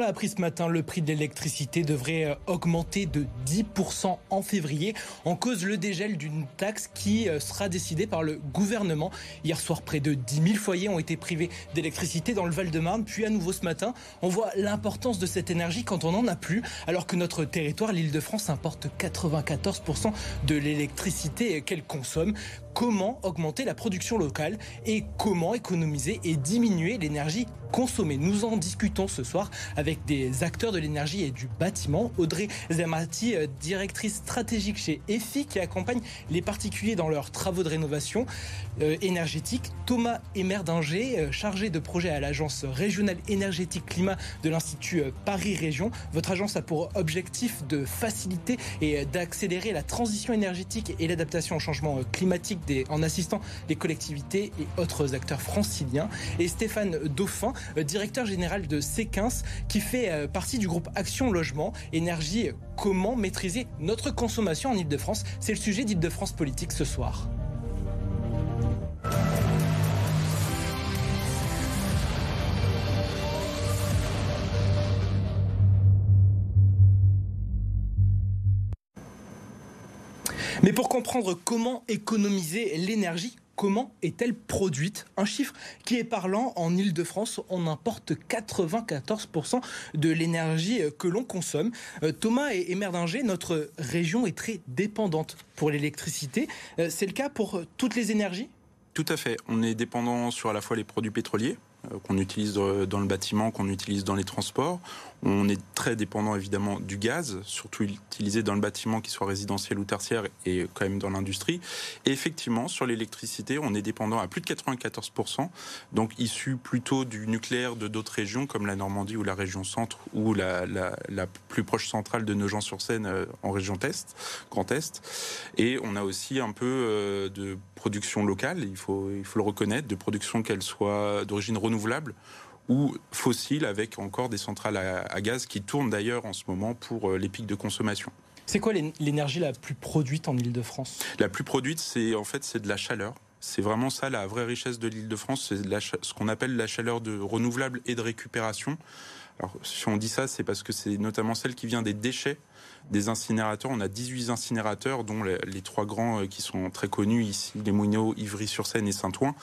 L'a appris ce matin, le prix de l'électricité devrait euh, augmenter de 10% en février en cause le dégel d'une taxe qui euh, sera décidée par le gouvernement. Hier soir, près de 10 000 foyers ont été privés d'électricité dans le Val-de-Marne. Puis à nouveau ce matin, on voit l'importance de cette énergie quand on n'en a plus, alors que notre territoire, l'île de France, importe 94% de l'électricité qu'elle consomme comment augmenter la production locale et comment économiser et diminuer l'énergie consommée. Nous en discutons ce soir avec des acteurs de l'énergie et du bâtiment. Audrey Zamati, euh, directrice stratégique chez EFI, qui accompagne les particuliers dans leurs travaux de rénovation euh, énergétique. Thomas Emerdinger, euh, chargé de projet à l'agence régionale énergétique climat de l'Institut Paris Région. Votre agence a pour objectif de faciliter et d'accélérer la transition énergétique et l'adaptation au changement climatique en assistant les collectivités et autres acteurs franciliens. Et Stéphane Dauphin, euh, directeur général de C15, qui fait euh, partie du groupe Action Logement, Énergie, comment maîtriser notre consommation en Ile-de-France. C'est le sujet d'Île-de-France Politique ce soir. Mais pour comprendre comment économiser l'énergie, comment est-elle produite? Un chiffre qui est parlant, en Ile-de-France, on importe 94% de l'énergie que l'on consomme. Euh, Thomas et Merdinger, notre région est très dépendante pour l'électricité. Euh, c'est le cas pour toutes les énergies? Tout à fait. On est dépendant sur à la fois les produits pétroliers, euh, qu'on utilise dans le bâtiment, qu'on utilise dans les transports. On est très dépendant évidemment du gaz, surtout utilisé dans le bâtiment, qui soit résidentiel ou tertiaire, et quand même dans l'industrie. Et effectivement, sur l'électricité, on est dépendant à plus de 94%, donc issu plutôt du nucléaire de d'autres régions, comme la Normandie ou la région centre, ou la, plus proche centrale de Nogent-sur-Seine euh, en région Est, Grand Est. Et on a aussi un peu euh, de production locale, il faut, il faut le reconnaître, de production qu'elle soit d'origine renouvelable ou fossile avec encore des centrales à, gaz qui tournent d'ailleurs en ce moment pour euh, les pics de consommation. C'est quoi l'énergie la plus produite en Ile-de-France La plus produite, c'est en fait c'est de la chaleur. C'est vraiment ça la vraie richesse de l'Île-de-France, c'est ce qu'on appelle la chaleur de renouvelable et de récupération. Alors si on dit ça, c'est parce que c'est notamment celle qui vient des déchets des incinérateurs. On a 18 incinérateurs, dont les, trois grands euh, qui sont très connus ici, les Mouineaux, Ivry-sur-Seine et Saint-Ouen,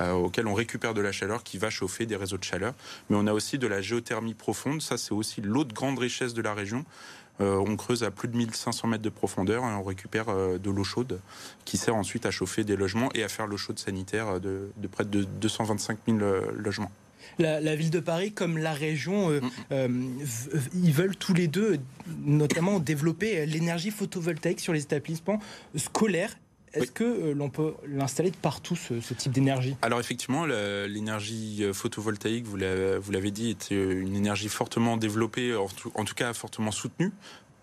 euh, auxquels on récupère de la chaleur qui va chauffer des réseaux de chaleur. Mais on a aussi de la géothermie profonde. Ça, c'est aussi l'autre grande richesse de la région. Euh, on creuse à plus de 1500 mètres de profondeur et on récupère de l'eau chaude qui sert ensuite à chauffer des logements et à faire l'eau chaude sanitaire de, de près de 225 000 logements la, ville de Paris comme la région, euh, euh, ils veulent tous les deux, notamment développer l'énergie photovoltaïque sur les établissements scolaires. Est-ce que euh, l'on peut l'installer de partout, ce, type d'énergie? Alors effectivement, l'énergie photovoltaïque, vous l'avez dit, est une énergie fortement développée, en tout cas fortement soutenue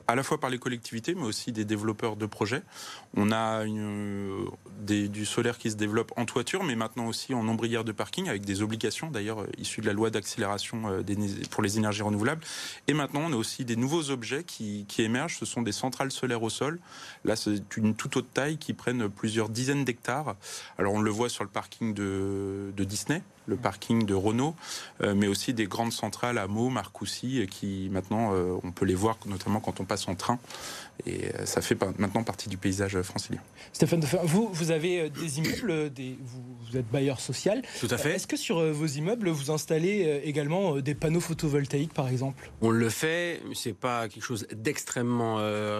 à la fois par les collectivités, mais aussi des développeurs de projets. On a une, du solaire qui se développe en toiture, mais maintenant aussi en ombrière de parking, avec des obligations d'ailleurs euh, issues de la loi d'accélération euh, pour les énergies renouvelables. Et maintenant, on a aussi des nouveaux objets qui, émergent. Ce sont des centrales solaires au sol. Là, c'est une toute autre taille qui prennent plusieurs dizaines d'hectares. Alors, on le voit sur le parking de Disney, le parking de Renault, euh, mais aussi des grandes centrales à Meaux, Marcoussis, qui maintenant, on peut les voir notamment quand on passe en train. Et ça fait maintenant partie du paysage francilien. Stéphane, vous, vous avez euh, des immeubles, euh, des, vous, êtes bailleur social. Tout à fait. Est-ce que sur euh, vos immeubles, vous installez également des panneaux photovoltaïques, par exemple? On le fait, c'est pas quelque chose d'extrêmement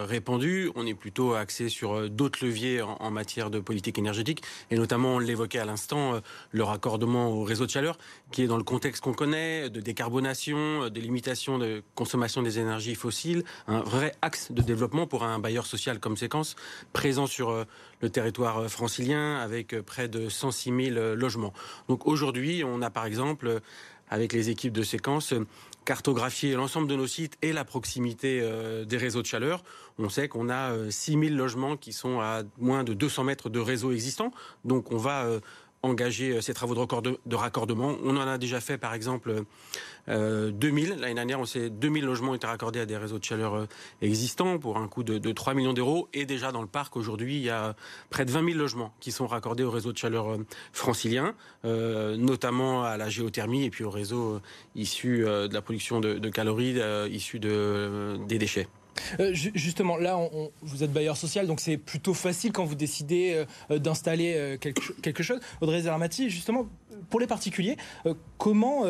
répandu. On est plutôt axé sur d'autres leviers en, matière de politique énergétique, et notamment, on l'évoquait à l'instant, le raccordement au réseau de chaleur, qui est dans le contexte qu'on connaît, de décarbonation, de limitation de consommation des énergies fossiles, un vrai axe de développement pour un bailleur social comme Séquence, présent sur le territoire francilien avec près de 106 000 logements. Donc aujourd'hui, on a par exemple, avec les équipes de séquence, cartographié l'ensemble de nos sites et la proximité euh, des réseaux de chaleur. On sait qu'on a 6 euh, 000 logements qui sont à moins de 200 mètres de réseau existant. Donc on va euh, engager ces travaux de, de, raccordement. On en a déjà fait, par exemple, 2000. L'année dernière, on sait 2000 logements été raccordés à des réseaux de chaleur existants pour un coût de, de 3 millions d'euros. Et déjà dans le parc, aujourd'hui, il y a près de 20 000 logements qui sont raccordés au réseau de chaleur francilien, notamment à la géothermie et puis au réseau issu de la production de, calories issu de, des déchets. Euh, justement, là, vous êtes bailleur social, donc c'est plutôt facile quand vous décidez euh, d'installer quelque, chose. Audrey Zermati, justement, pour les particuliers, euh, comment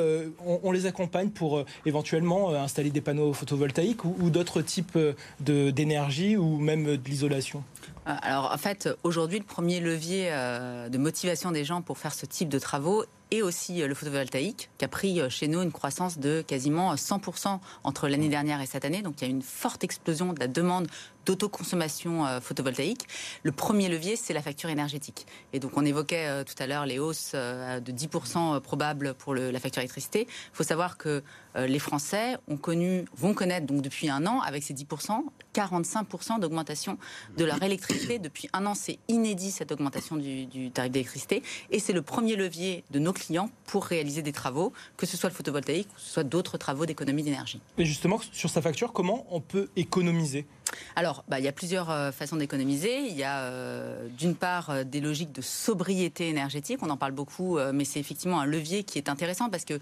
on, les accompagne pour éventuellement installer des panneaux photovoltaïques ou, d'autres types d'énergie ou même de l'isolation? Alors en fait, aujourd'hui, le premier levier de motivation des gens pour faire ce type de travaux et aussi euh, le photovoltaïque, qui a pris euh, chez nous une croissance de quasiment 100% entre l'année dernière et cette année. Donc il y a une forte explosion de la demande d'autoconsommation euh, photovoltaïque. Le premier levier, c'est la facture énergétique. Et donc on évoquait tout à l'heure les hausses de 10% probables pour la facture électricité. Il faut savoir que les Français ont connu, vont connaître donc depuis un an, avec ces 10%, 45% d'augmentation de leur électricité. Depuis un an, c'est inédit cette augmentation du, tarif d'électricité. Et c'est le premier levier de nos clients pour réaliser des travaux, que ce soit le photovoltaïque que ce soit d'autres travaux d'économie d'énergie. Et justement, sur sa facture, comment on peut économiser? Alors, bah, il y a plusieurs euh, façons d'économiser. Il y a euh, d'une part euh, des logiques de sobriété énergétique, on en parle beaucoup, mais c'est effectivement un levier qui est intéressant parce que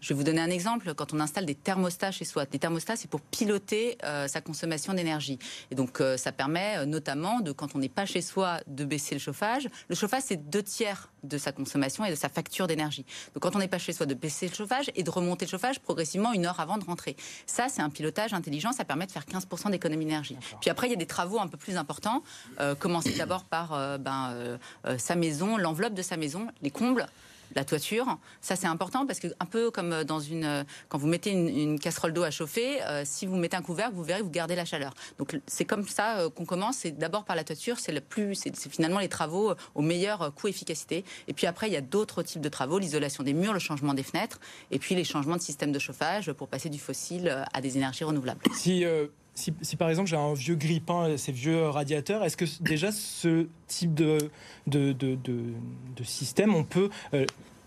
je vais vous donner un exemple. Quand on installe des thermostats chez soi, des thermostats, c'est pour piloter euh, sa consommation d'énergie. Et donc, euh, ça permet euh, notamment, de, quand on n'est pas chez soi, de baisser le chauffage. Le chauffage, c'est deux tiers de sa consommation et de sa facture d'énergie. Donc, quand on n'est pas chez soi, de baisser le chauffage et de remonter le chauffage progressivement une heure avant de rentrer. Ça, c'est un pilotage intelligent. Ça permet de faire 15% d'économie d'énergie. Puis après, il y a des travaux un peu plus importants. commencer d'abord par ben, sa maison, l'enveloppe de sa maison, les combles la toiture. Ça, c'est important parce que, un peu comme dans une. Quand vous mettez une, casserole d'eau à chauffer, euh, si vous mettez un couvercle, vous verrez, vous gardez la chaleur. Donc, c'est comme ça euh, qu'on commence. C'est d'abord par la toiture. C'est le plus. C'est finalement les travaux au meilleur coût-efficacité. Et puis après, il y a d'autres types de travaux l'isolation des murs, le changement des fenêtres, et puis les changements de système de chauffage pour passer du fossile euh, à des énergies renouvelables. Si. Si, par exemple j'ai un vieux grille-pain, ces vieux radiateurs, est-ce que déjà ce type de, de, système, on peut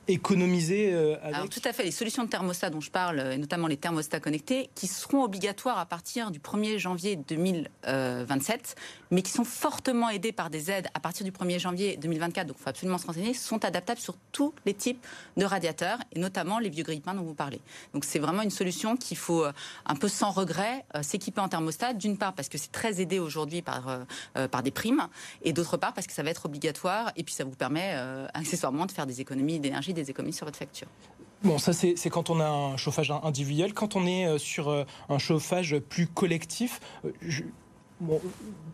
économiser euh, avec Alors, Tout à fait. Les solutions de thermostat dont je parle, et notamment les thermostats connectés, qui seront obligatoires à partir du 1er janvier 2027, mais qui sont fortement aidés par des aides à partir du 1er janvier 2024, donc il faut absolument se renseigner, sont adaptables sur tous les types de radiateurs, et notamment les vieux grille-pains dont vous parlez. Donc c'est vraiment une solution qu'il faut euh, un peu sans regret euh, s'équiper en thermostat, d'une part parce que c'est très aidé aujourd'hui par, par des primes, et d'autre part parce que ça va être obligatoire, et puis ça vous permet accessoirement de faire des économies d'énergie des économies sur votre facture. Bon, ça c'est quand on a un chauffage individuel. Quand on est euh, sur euh, un chauffage plus collectif, euh,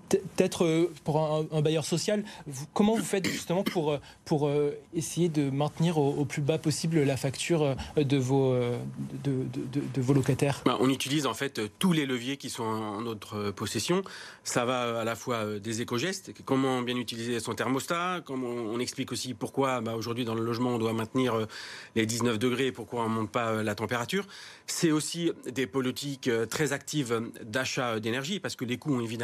peut-être euh, pour un, bailleur social, comment vous faites justement pour, euh, pour euh, essayer de maintenir au, plus bas possible la facture de vos, de, de, vos locataires? Bah, On utilise en fait tous les leviers qui sont en notre possession. Ça va à la fois des éco-gestes, comment bien utiliser son thermostat, comment on explique aussi pourquoi bah, aujourd'hui dans le logement on doit maintenir les 19 degrés et pourquoi on ne monte pas la température. C'est aussi des politiques très actives d'achat d'énergie parce que les coûts ont évidemment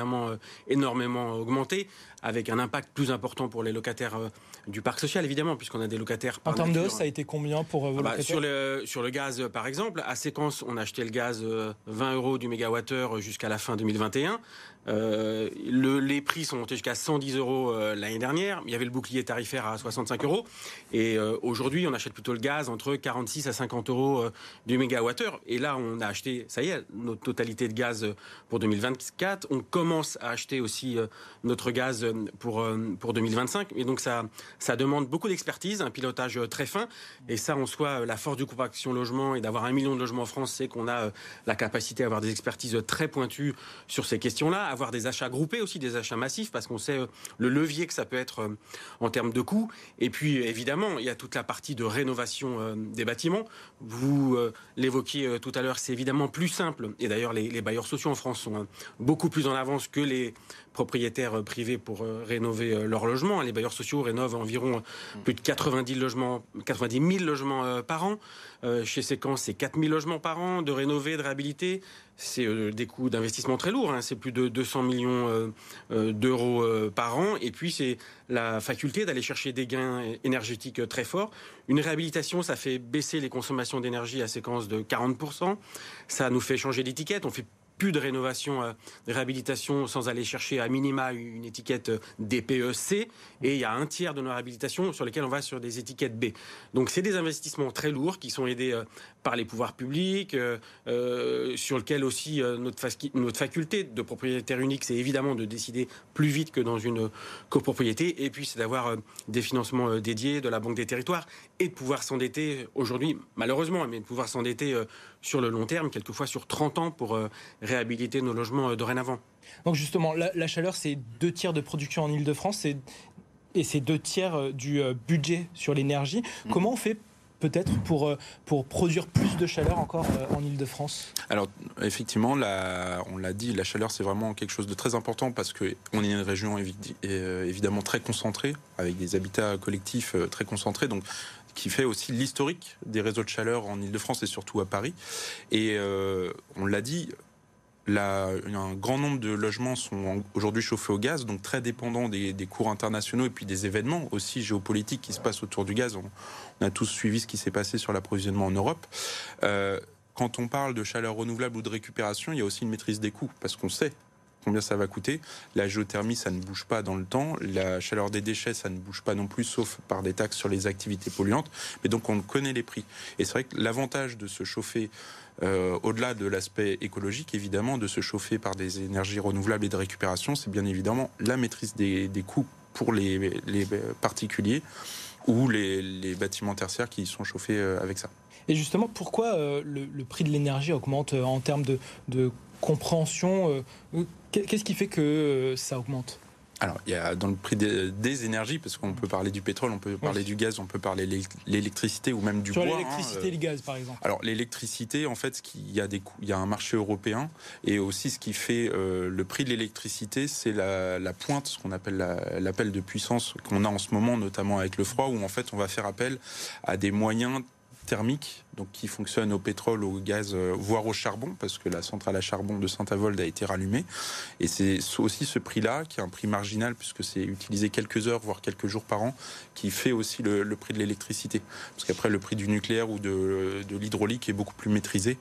énormément augmenté, avec un impact plus important pour les locataires euh, du parc social, évidemment, puisqu'on a des locataires. en termes de hausse, ça a été combien pour euh, vos ah bah, locataires sur, le, sur le gaz, par exemple, à séquence, on a acheté le gaz 20 euh, euros du mégawattheure jusqu'à la fin 2021. Euh, le, les prix sont montés jusqu'à 110 euros euh, l'année dernière. Il y avait le bouclier tarifaire à 65 euros. Et euh, aujourd'hui, on achète plutôt le gaz entre 46 à 50 euros du mégawattheure. Et là, on a acheté, ça y est, notre totalité de gaz pour 2024. On commence à acheter aussi notre gaz pour, pour 2025. Et donc, ça, ça demande beaucoup d'expertise, un pilotage très fin. Et ça, en soi, la force du groupe Action Logement et d'avoir un million de logements en France, c'est qu'on a la capacité à avoir des expertises très pointues sur ces questions-là avoir des achats groupés aussi, des achats massifs, parce qu'on sait euh, le levier que ça peut être euh, en termes de coûts. Et puis, évidemment, il y a toute la partie de rénovation euh, des bâtiments. Vous l'évoquiez tout à l'heure, c'est évidemment plus simple. Et d'ailleurs, les, bailleurs sociaux en France sont beaucoup plus en avance que les propriétaires privés pour euh, rénover euh, leurs logements. Les bailleurs sociaux rénovent environ plus de 90, logements, 90 000 logements euh, par an. Chez Séquence, c'est 4 000 logements par an de rénover, de réhabiliter. C'est des coûts d'investissement très lourds. Hein. C'est plus de 200 millions d'euros par an. Et puis, c'est la faculté d'aller chercher des gains énergétiques très forts. Une réhabilitation, ça fait baisser les consommations d'énergie à séquence de 40%. Ça nous fait changer d'étiquette. On fait plus de rénovation, euh, de réhabilitation sans aller chercher à minima une étiquette euh, DPEC. Et il y a un tiers de nos réhabilitations sur lesquelles on va sur des étiquettes B. Donc c'est des investissements très lourds qui sont aidés euh, par les pouvoirs publics, sur lesquels aussi notre, notre faculté de propriétaire unique, c'est évidemment de décider plus vite que dans une copropriété. Et puis c'est d'avoir des financements dédiés de la Banque des territoires et de pouvoir s'endetter aujourd'hui, malheureusement, mais de pouvoir s'endetter sur le long terme, quelquefois sur 30 ans pour euh, réhabiliter nos logements euh, dorénavant. Donc justement, la, chaleur, c'est deux tiers de production en Ile-de-France et c'est deux tiers euh, du budget sur l'énergie. Mm. Comment on fait peut-être pour, pour produire plus de chaleur encore en Ile-de-France Alors effectivement, on l'a dit, la chaleur c'est vraiment quelque chose de très important parce qu'on est une région évidemment très concentrée, avec des habitats collectifs très concentrés. Donc qui fait aussi l'historique des réseaux de chaleur en Ile-de-France et surtout à Paris. Et euh, on l'a dit, un grand nombre de logements sont aujourd'hui chauffés au gaz, donc très dépendants des, cours internationaux et puis des événements aussi géopolitiques qui se passent autour du gaz. On, a tous suivi ce qui s'est passé sur l'approvisionnement en Europe. Euh, quand on parle de chaleur renouvelable ou de récupération, il y a aussi une maîtrise des coûts, parce qu'on sait combien ça va coûter. La géothermie, ça ne bouge pas dans le temps. La chaleur des déchets, ça ne bouge pas non plus, sauf par des taxes sur les activités polluantes. Mais donc, on connaît les prix. Et c'est vrai que l'avantage de se chauffer euh, au-delà de l'aspect écologique, évidemment, de se chauffer par des énergies renouvelables et de récupération, c'est bien évidemment la maîtrise des, coûts pour les, particuliers ou les, bâtiments tertiaires qui sont chauffés euh, avec ça. Et justement, pourquoi euh, le, prix de l'énergie augmente en termes de, de compréhension Qu'est-ce qui fait que ça augmente? Alors, il y a dans le prix des, énergies, parce qu'on peut parler du pétrole, on peut parler du gaz, on peut parler de l'électricité ou même du bois. l'électricité et le gaz, par exemple. Alors, l'électricité, en fait, il y a des il y a un marché européen et aussi ce qui fait euh, le prix de l'électricité, c'est la, pointe, ce qu'on appelle l'appel de puissance qu'on a en ce moment, notamment avec le froid, où en fait on va faire appel à des moyens thermique, donc qui fonctionne au pétrole, au gaz, euh, voire au charbon, parce que la centrale à charbon de Saint-Avold a été rallumée. Et c'est aussi ce prix-là, qui est un prix marginal, puisque c'est utilisé quelques heures, voire quelques jours par an, qui fait aussi le, prix de l'électricité. Parce qu'après, le prix du nucléaire ou de, l'hydraulique est beaucoup plus maîtrisé,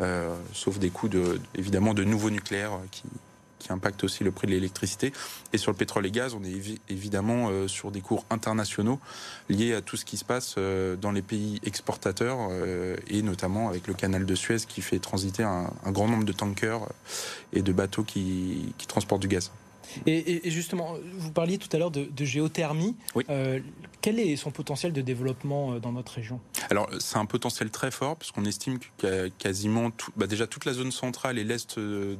euh, sauf des coûts, de, évidemment, de nouveaux nucléaires qui, qui impacte aussi le prix de l'électricité. Et sur le pétrole et gaz, on est évidemment euh, sur des cours internationaux liés à tout ce qui se passe euh, dans les pays exportateurs euh, et notamment avec le canal de Suez qui fait transiter un, grand nombre de tankers et de bateaux qui transportent du gaz. Et, justement, vous parliez tout à l'heure de, géothermie. Euh, quel est son potentiel de développement euh, dans notre région? Alors, c'est un potentiel très fort, parce qu'on estime que quasiment bah déjà toute la zone centrale et l'est de,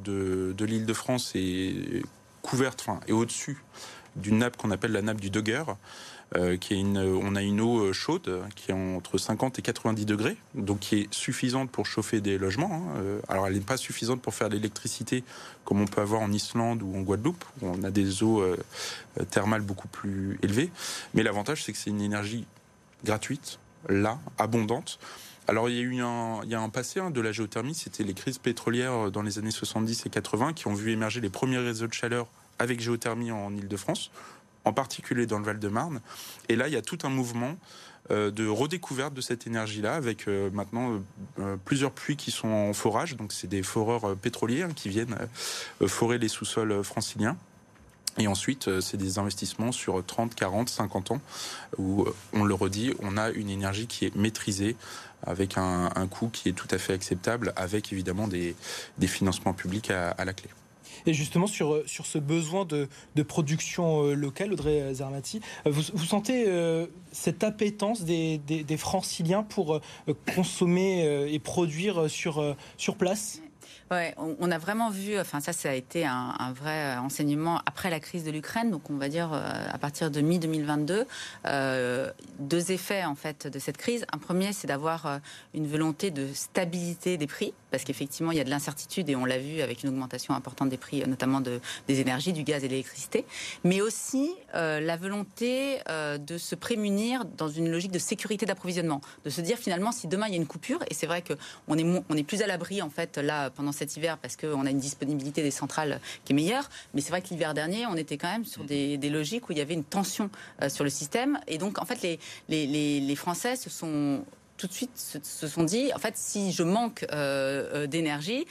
de l'île de France est couverte, enfin, et au-dessus d'une nappe qu'on appelle la nappe du Dogger. Euh, une, on a une eau chaude qui est entre 50 et 90 degrés, donc qui est suffisante pour chauffer des logements. Hein. Euh, alors elle n'est pas suffisante pour faire l'électricité comme on peut avoir en Islande ou en Guadeloupe, où on a des eaux euh, thermales beaucoup plus élevées. Mais l'avantage, c'est que c'est une énergie gratuite, là, abondante. Alors il y a eu un passé hein, de la géothermie, c'était les crises pétrolières dans les années 70 et 80 qui ont vu émerger les premiers réseaux de chaleur avec géothermie en Ile-de-France en particulier dans le Val-de-Marne. Et là, il y a tout un mouvement euh, de redécouverte de cette énergie-là, avec euh, maintenant euh, plusieurs puits qui sont en forage. Donc, c'est des foreurs pétroliers hein, qui viennent forer les sous-sols franciliens. Et ensuite, c'est des investissements sur 30, 40, 50 ans où, on le redit, on a une énergie qui est maîtrisée avec un, coût qui est tout à fait acceptable, avec évidemment des, financements publics à la clé. Et justement, sur, euh, sur ce besoin de, de production euh, locale, Audrey Zarmati, euh, vous, vous sentez cette appétence des, des, franciliens pour consommer et produire sur, sur place? Ouais, on, a vraiment vu, enfin ça, ça a été un, vrai enseignement après la crise de l'Ukraine, donc on va dire à partir de mi-2022, euh, deux effets en fait de cette crise. Un premier, c'est d'avoir une volonté de stabilité des prix, parce qu'effectivement, il y a de l'incertitude et on l'a vu avec une augmentation importante des prix, notamment de, des énergies, du gaz et de l'électricité, mais aussi la volonté de se prémunir dans une logique de sécurité d'approvisionnement, de se dire finalement si demain il y a une coupure, et c'est vrai qu'on est, on est plus à l'abri en fait là pendant cet hiver parce qu'on a une disponibilité des centrales qui est meilleure. Mais c'est vrai que l'hiver dernier, on était quand même sur des, logiques où il y avait une tension euh, sur le système. Et donc, en fait, les, les, les, Français se sont tout de suite se, sont dit, en fait, si je manque euh, euh, d'énergie,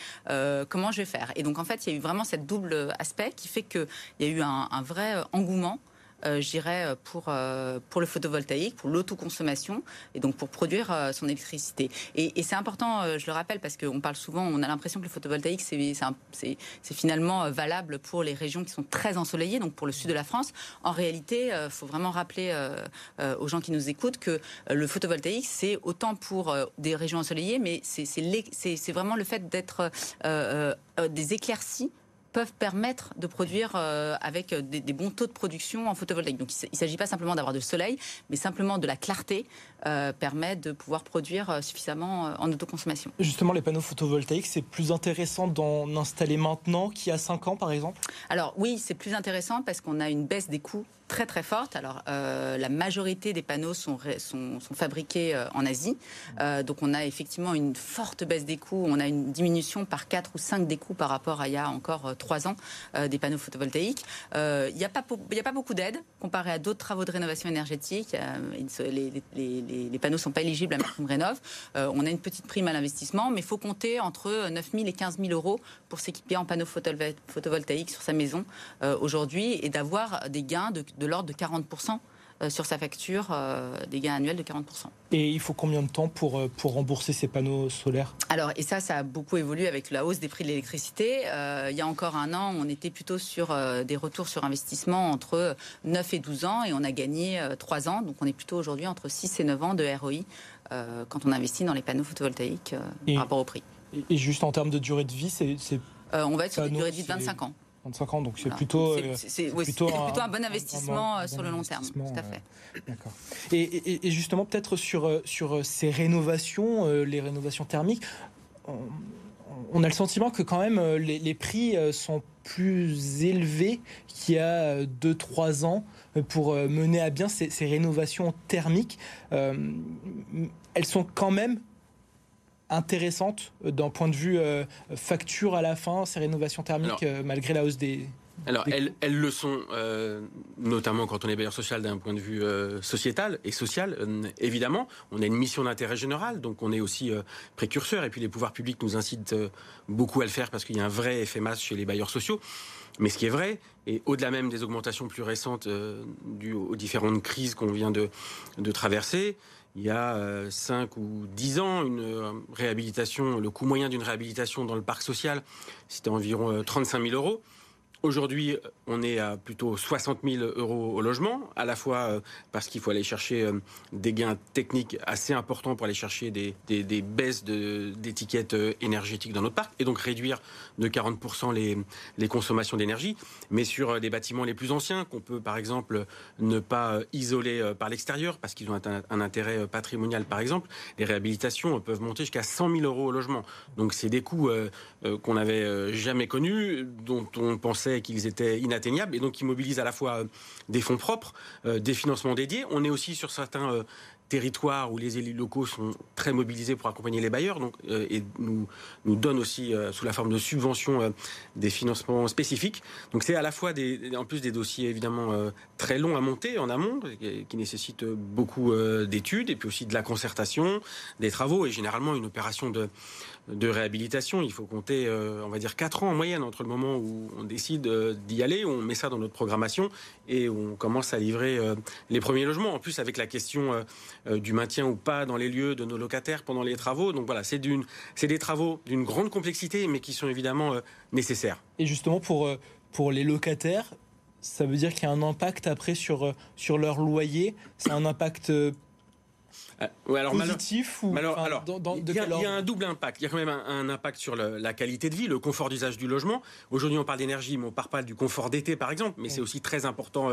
comment je vais faire? Et donc, en fait, il y a eu vraiment cette double aspect qui fait qu'il y a eu un vrai engouement euh, euh, pour, euh, pour le photovoltaïque, pour l'autoconsommation, et donc pour produire son électricité. Et, c'est important, je le rappelle, parce qu'on parle souvent, on a l'impression que le photovoltaïque, c'est finalement valable pour les régions qui sont très ensoleillées, donc pour le sud de la France. En réalité, il faut vraiment rappeler aux gens qui nous écoutent que le photovoltaïque, c'est autant pour des régions ensoleillées, mais c'est vraiment le fait d'être des éclaircies peuvent permettre de produire euh, avec des, bons taux de production en photovoltaïque. Donc il ne s'agit pas simplement d'avoir du soleil, mais simplement de la clarté euh, permet de pouvoir produire euh, suffisamment en autoconsommation. Justement, les panneaux photovoltaïques, c'est plus intéressant d'en installer maintenant qu'il y a 5 ans, par exemple? Alors oui, c'est plus intéressant parce qu'on a une baisse des coûts très très forte. Alors la majorité des panneaux sont, sont, fabriqués en Asie, donc on a effectivement une forte baisse des coûts. On a une diminution par 4 ou 5 des coûts par rapport à il y a encore trois ans euh, des panneaux photovoltaïques. Il euh, n'y a, pas, a pas beaucoup d'aides comparé à d'autres travaux de rénovation énergétique. Euh, les, les, panneaux ne sont pas éligibles à prime rénov. on a une petite prime à l'investissement, mais il faut compter entre 9 000 et 15 000 euros pour s'équiper en panneaux photovoltaïques sur sa maison aujourd'hui et d'avoir des gains de, de l'ordre de 40 euh, sur sa facture euh, des gains annuels de 40%. Et il faut combien de temps pour, euh, pour rembourser ces panneaux solaires? Alors, et ça, ça a beaucoup évolué avec la hausse des prix de l'électricité. il y a encore un an, on était plutôt sur des retours sur investissement entre 9 et 12 ans et on a gagné 3 ans. Donc, on est plutôt aujourd'hui entre 6 et 9 ans de ROI quand on investit dans les panneaux photovoltaïques par rapport au prix. Et juste en termes de durée de vie, c'est... on va être sur une durée de vie de 25 ans. 25 ans, donc c'est plutôt, c'est, plutôt, un, bon investissement euh, sur le long terme. Tout à fait. D'accord. Et, justement, peut-être sur, euh, sur euh, ces rénovations, les rénovations thermiques, on, a le sentiment que quand même les, prix sont plus élevés qu'il y a 2-3 ans pour mener à bien ces, ces rénovations thermiques. elles sont quand même intéressante euh, d'un point de vue euh, facture à la fin, ces rénovations thermiques, euh, malgré la hausse des... Alors, elles, elles, le sont, notamment quand on est bailleur social d'un point de vue sociétal et social, évidemment. On a une mission d'intérêt général, donc on est aussi précurseur, et puis les pouvoirs publics nous incitent beaucoup à le faire parce qu'il y a un vrai effet masse chez les bailleurs sociaux. Mais ce qui est vrai, et au-delà même des augmentations plus récentes dues aux différentes crises qu'on vient de, de traverser, il y a 5 euh, ou 10 ans, une euh, réhabilitation, le coût moyen d'une réhabilitation dans le parc social, c'était environ 35 euh, 000 euros. Aujourd'hui, on est à plutôt 60 000 euros au logement, à la fois euh, parce qu'il faut aller chercher euh, des gains techniques assez importants pour aller chercher des, baisses d'étiquettes euh, énergétiques dans notre parc, et donc réduire de 40% les, les consommations d'énergie. Mais sur des bâtiments les plus anciens, qu'on peut par exemple ne pas isoler par l'extérieur, parce qu'ils ont un, un, intérêt patrimonial par exemple, les réhabilitations peuvent monter jusqu'à 100 000 euros au logement. Donc c'est des coûts qu'on n'avait jamais connus, dont on pensait qu'ils étaient inatteignables et donc qui mobilisent à la fois euh, des fonds propres, euh, des financements dédiés. On est aussi sur certains euh, territoires où les élus locaux sont très mobilisés pour accompagner les bailleurs donc, et nous, nous donnent aussi sous la forme de subventions des financements spécifiques. Donc c'est à la fois des, en plus des dossiers évidemment très longs à monter en amont qui nécessitent beaucoup d'études et puis aussi de la concertation, des travaux et généralement une opération de de réhabilitation. Il faut compter, euh, on va dire, 4 ans en moyenne entre le moment où on décide euh, d'y aller, où on met ça dans notre programmation et où on commence à livrer euh, les premiers logements. En plus, avec la question du maintien ou pas dans les lieux de nos locataires pendant les travaux. Donc voilà, c'est des travaux d'une grande complexité, mais qui sont évidemment nécessaires. Et justement, pour, pour les locataires, ça veut dire qu'il y a un impact après sur, sur leur loyer? C'est un impact alors, positif ou alors, alors il y, a un double impact. Il y a quand même un, impact sur la qualité de vie, le confort d'usage du logement. Aujourd'hui, on parle d'énergie, mais on ne parle pas du confort d'été, par exemple. Mais c'est aussi très important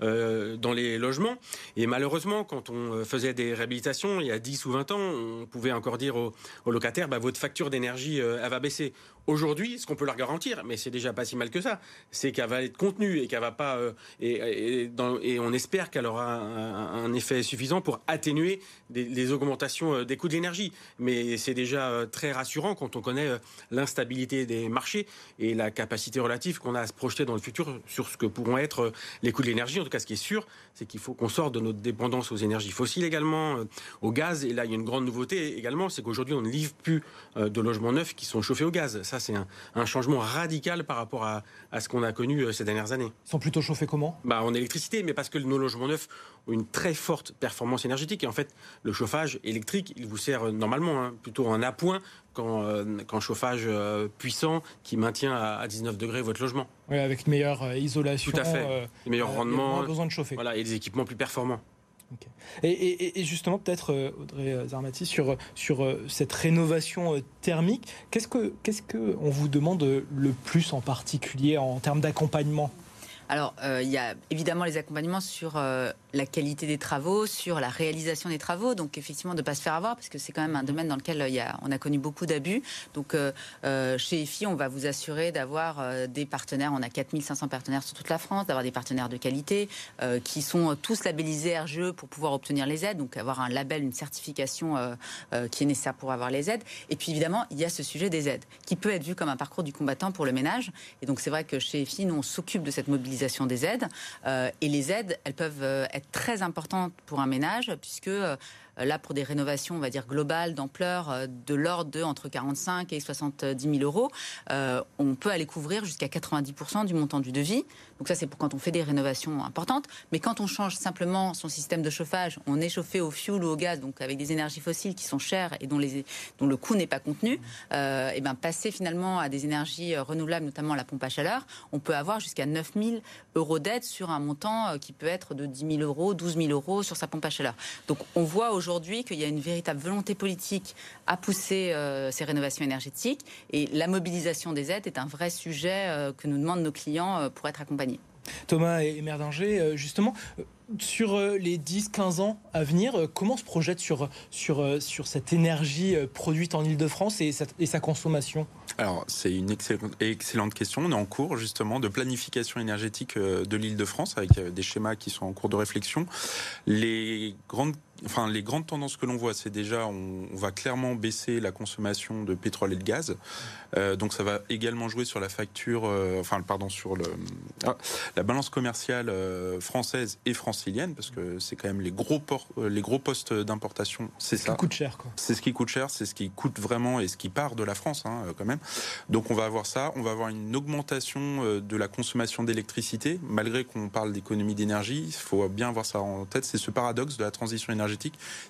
dans les logements. Et malheureusement, quand on faisait des réhabilitations il y a 10 ou 20 ans, on pouvait encore dire aux, locataires bah, votre facture d'énergie, elle va baisser. Aujourd'hui, ce qu'on peut leur garantir, mais c'est déjà pas si mal que ça, c'est qu'elle va être contenue et qu'elle va pas euh, et, et, on espère qu'elle aura un, effet suffisant pour atténuer les augmentations euh, des coûts de l'énergie. Mais c'est déjà euh, très rassurant quand on connaît l'instabilité des marchés et la capacité relative qu'on a à se projeter dans le futur sur ce que pourront être les coûts de l'énergie. En tout cas, ce qui est sûr, c'est qu'il faut qu'on sorte de notre dépendance aux énergies fossiles également, au gaz. Et là, il y a une grande nouveauté également, c'est qu'aujourd'hui, on ne livre plus de logements neufs qui sont chauffés au gaz ça, c'est un, changement radical par rapport à, ce qu'on a connu euh, ces dernières années. Ils sont plutôt chauffés comment? Bah, En électricité, mais parce que nos logements neufs une très forte performance énergétique. Et en fait, le chauffage électrique, il vous sert euh, normalement hein, plutôt en appoint qu'en euh, chauffage puissant qui maintient à, 19 degrés votre logement. Oui, avec une meilleure isolation. Tout à fait. meilleur rendement. Moins besoin de chauffer. Voilà, et des équipements plus performants. Et, justement, peut-être, euh, Audrey Zarmati, sur, sur euh, cette rénovation euh, thermique, qu'est-ce que qu'est-ce que vous demande le plus en particulier en termes d'accompagnement? Alors, il y a évidemment les accompagnements sur la qualité des travaux, sur la réalisation des travaux. Donc effectivement, de ne pas se faire avoir, parce que c'est quand même un domaine dans lequel euh, il y a, on a connu beaucoup d'abus. Donc euh, euh, chez EFI, on va vous assurer d'avoir des partenaires, on a 4500 partenaires sur toute la France, d'avoir des partenaires de qualité qui sont tous labellisés RGE pour pouvoir obtenir les aides, donc avoir un label, une certification qui est nécessaire pour avoir les aides. Et puis évidemment, il y a ce sujet des aides, qui peut être vu comme un parcours du combattant pour le ménage. Et donc c'est vrai que chez EFI, nous, on s'occupe de cette des aides. et les aides, elles peuvent être très importante pour un ménage, puisque euh, euh, là, pour des rénovations, on va dire globales, d'ampleur, euh, de l'ordre de entre 45 et 70 000 euros, euh, on peut aller couvrir jusqu'à 90% du montant du devis. Donc ça, c'est pour quand on fait des rénovations importantes. Mais quand on change simplement son système de chauffage, on est chauffé au fioul ou au gaz, donc avec des énergies fossiles qui sont chères et dont, le coût n'est pas contenu, et ben passer finalement à des énergies renouvelables, notamment la pompe à chaleur, on peut avoir jusqu'à 9 000 euros d'aide sur un montant qui peut être de 10 000 euros, 12 000 euros sur sa pompe à chaleur. Donc on voit aujourd'hui qu'il y a une véritable volonté politique à pousser euh, ces rénovations énergétiques et la mobilisation des aides est un vrai sujet euh, que nous demandent nos clients euh, pour être accompagnés. Thomas et Mère d'Angers, justement, sur les 10-15 ans à venir, comment se projette sur, sur, sur cette énergie produite en Ile-de-France et, sa consommation? Alors, c'est une excellente, question. On est en cours justement de planification énergétique de l'île de France avec des schémas qui sont en cours de réflexion. Les grandes enfin, les grandes tendances que l'on voit, c'est déjà, on, va clairement baisser la consommation de pétrole et de gaz. Euh, donc, ça va également jouer sur la facture, euh, enfin, pardon, sur le, ah, la balance commerciale euh, française et francilienne, parce que c'est quand même les gros, ports, les gros postes d'importation, c'est ça. Ce qui coûte cher, quoi. C'est ce qui coûte cher, c'est ce qui coûte vraiment et ce qui part de la France, hein, quand même. Donc, on va avoir ça. On va avoir une augmentation de la consommation d'électricité, malgré qu'on parle d'économie d'énergie. Il faut bien avoir ça en tête. C'est ce paradoxe de la transition énergétique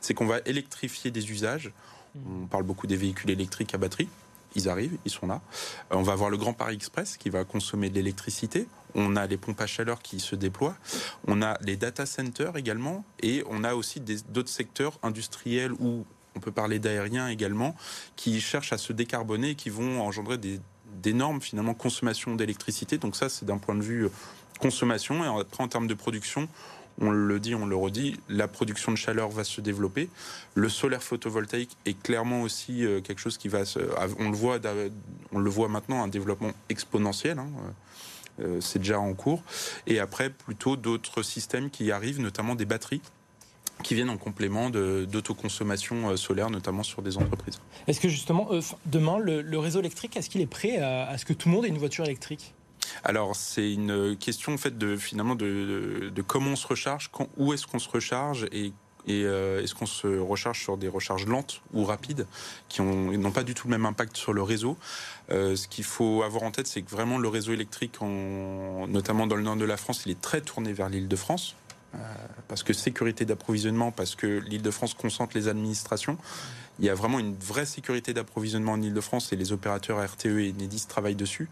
c'est qu'on va électrifier des usages. On parle beaucoup des véhicules électriques à batterie. Ils arrivent, ils sont là. Euh, on va avoir le Grand Paris Express qui va consommer de l'électricité. On a les pompes à chaleur qui se déploient. On a les data centers également. Et on a aussi d'autres secteurs industriels où on peut parler d'aérien également, qui cherchent à se décarboner et qui vont engendrer d'énormes finalement consommations d'électricité. Donc ça, c'est d'un point de vue euh, consommation. Et après, en termes de production, on le dit, on le redit, la production de chaleur va se développer. Le solaire photovoltaïque est clairement aussi euh, quelque chose qui va se, on le voit, on le voit maintenant, un développement exponentiel. Hein, euh, euh, c'est déjà en cours. Et après, plutôt d'autres systèmes qui arrivent, notamment des batteries qui viennent en complément d'autoconsommation solaire, notamment sur des entreprises. Est-ce que justement, demain, le, réseau électrique, est-ce qu'il est prêt à ce que tout le monde ait une voiture électrique? Alors c'est une question en fait de finalement de, comment on se recharge, où est-ce qu'on se recharge et euh, est-ce qu'on se recharge sur des recharges lentes ou rapides qui n'ont pas du tout le même impact sur le réseau euh, Ce qu'il faut avoir en tête, c'est que vraiment le réseau électrique, notamment dans le nord de la France, il est très tourné vers l'île de France. Euh, parce que sécurité d'approvisionnement, parce que l'île de France concentre les administrations. Il y a vraiment une vraie sécurité d'approvisionnement en Ile-de-France et les opérateurs RTE et Enedis travaillent dessus.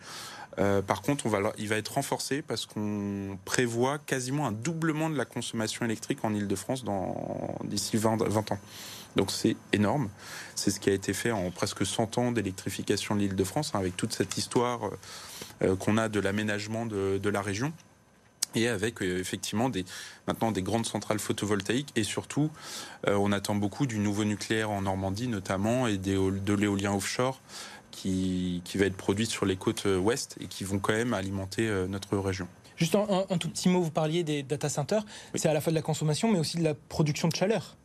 Par contre, il va être renforcé parce qu'on prévoit quasiment un doublement de la consommation électrique en Ile-de-France d'ici 20, 20 ans. Donc c'est énorme. C'est ce qui a été fait en presque 100 ans d'électrification de l'île de France, hein, avec toute cette histoire euh, qu'on a de l'aménagement de, la région et avec euh, effectivement maintenant des grandes centrales photovoltaïques et surtout euh, on attend beaucoup du nouveau nucléaire en Normandie notamment et de l'éolien offshore qui, va être produit sur les côtes ouest et qui vont quand même alimenter notre région. Juste un, tout petit mot, vous parliez des data centers. C'est à la fois de la consommation, mais aussi de la production de chaleur.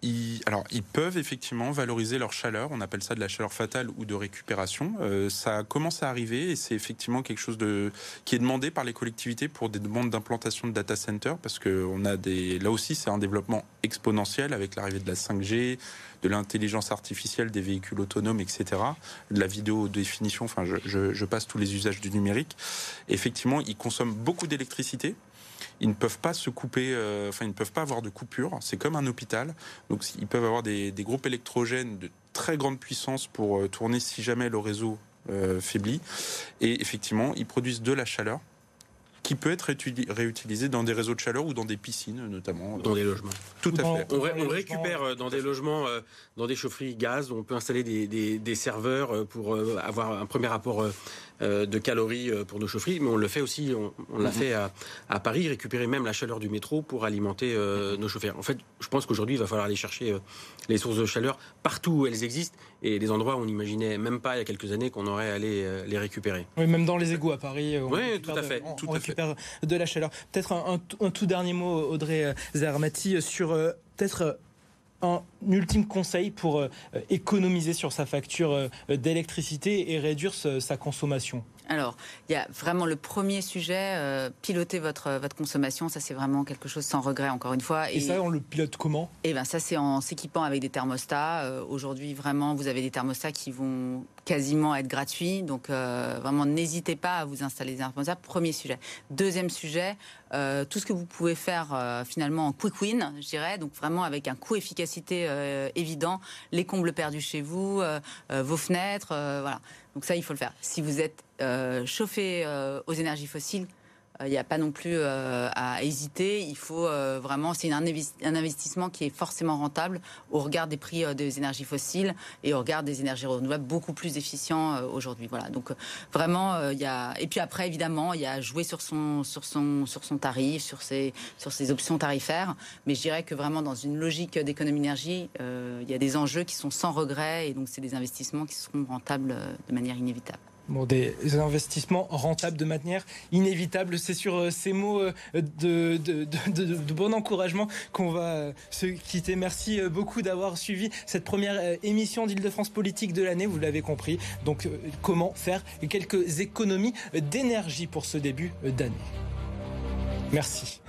alors, ils peuvent effectivement valoriser leur chaleur. On appelle ça de la chaleur fatale ou de récupération. Euh, ça commence à arriver et c'est effectivement quelque chose de, qui est demandé par les collectivités pour des demandes d'implantation de data centers parce que on a des, là aussi, c'est un développement exponentiel avec l'arrivée de la 5G, de l'intelligence artificielle, des véhicules autonomes, etc., de la vidéo définition. Enfin, je, passe tous les usages du numérique. Effectivement, ils consomment beaucoup d'électricité. Ils ne peuvent pas se couper, euh, enfin, ils ne peuvent pas avoir de coupure. C'est comme un hôpital. Donc, ils peuvent avoir des, groupes électrogènes de très grande puissance pour euh, tourner si jamais le réseau euh, faiblit. Et effectivement, ils produisent de la chaleur qui peut être réutilisé dans des réseaux de chaleur ou dans des piscines, notamment. Dans des logements. Tout à fait. On, récupère dans des logements, euh, dans des chaufferies gaz, on peut installer des, serveurs euh, pour avoir un premier rapport de calories pour nos chaufferies, mais on le fait aussi, on, l'a mhm. fait à, Paris, récupérer même la chaleur du métro pour alimenter nos chauffeurs. En fait, je pense qu'aujourd'hui, il va falloir aller chercher les sources de chaleur partout où elles existent et des endroits où on n'imaginait même pas il y a quelques années qu'on aurait allé les récupérer. Oui, même dans les égouts à Paris. oui, tout à fait. tout à fait de la chaleur. Peut-être un, tout dernier mot, Audrey euh, Zermati, sur euh, peut-être euh, un ultime conseil pour économiser sur sa facture d'électricité et réduire sa consommation alors, il y a vraiment le premier sujet, piloter votre, votre consommation, ça c'est vraiment quelque chose sans regret, encore une fois. Et, ça, on le pilote comment? Eh bien, ça c'est en s'équipant avec des thermostats. Aujourd'hui, vraiment, vous avez des thermostats qui vont quasiment être gratuit. Donc euh, vraiment, n'hésitez pas à vous installer des thermostats. Premier sujet. Deuxième sujet, euh, tout ce que vous pouvez faire euh, finalement en quick win, je dirais, donc vraiment avec un coût efficacité évident, les combles perdus chez vous, vos fenêtres, voilà. Donc ça, il faut le faire. Si vous êtes chauffé aux énergies fossiles, il n'y a pas non plus euh, à hésiter. Il faut euh, vraiment, c'est un investissement qui est forcément rentable au regard des prix euh, des énergies fossiles et au regard des énergies renouvelables beaucoup plus efficients aujourd'hui. Voilà. Donc vraiment, il y a. Et puis après, évidemment, il y a jouer sur son sur son sur son tarif, sur ses sur ses options tarifaires. Mais je dirais que vraiment dans une logique d'économie d'énergie, il y a des enjeux qui sont sans regret et donc c'est des investissements qui seront rentables de manière inévitable. Bon, des investissements rentables de manière inévitable. C'est sur euh, ces mots euh, de, de, bon encouragement qu'on va euh, se quitter. Merci beaucoup d'avoir suivi cette première émission d'Île-de-France Politique de l'année. Vous l'avez compris. Donc, comment faire quelques économies d'énergie pour ce début d'année. Merci.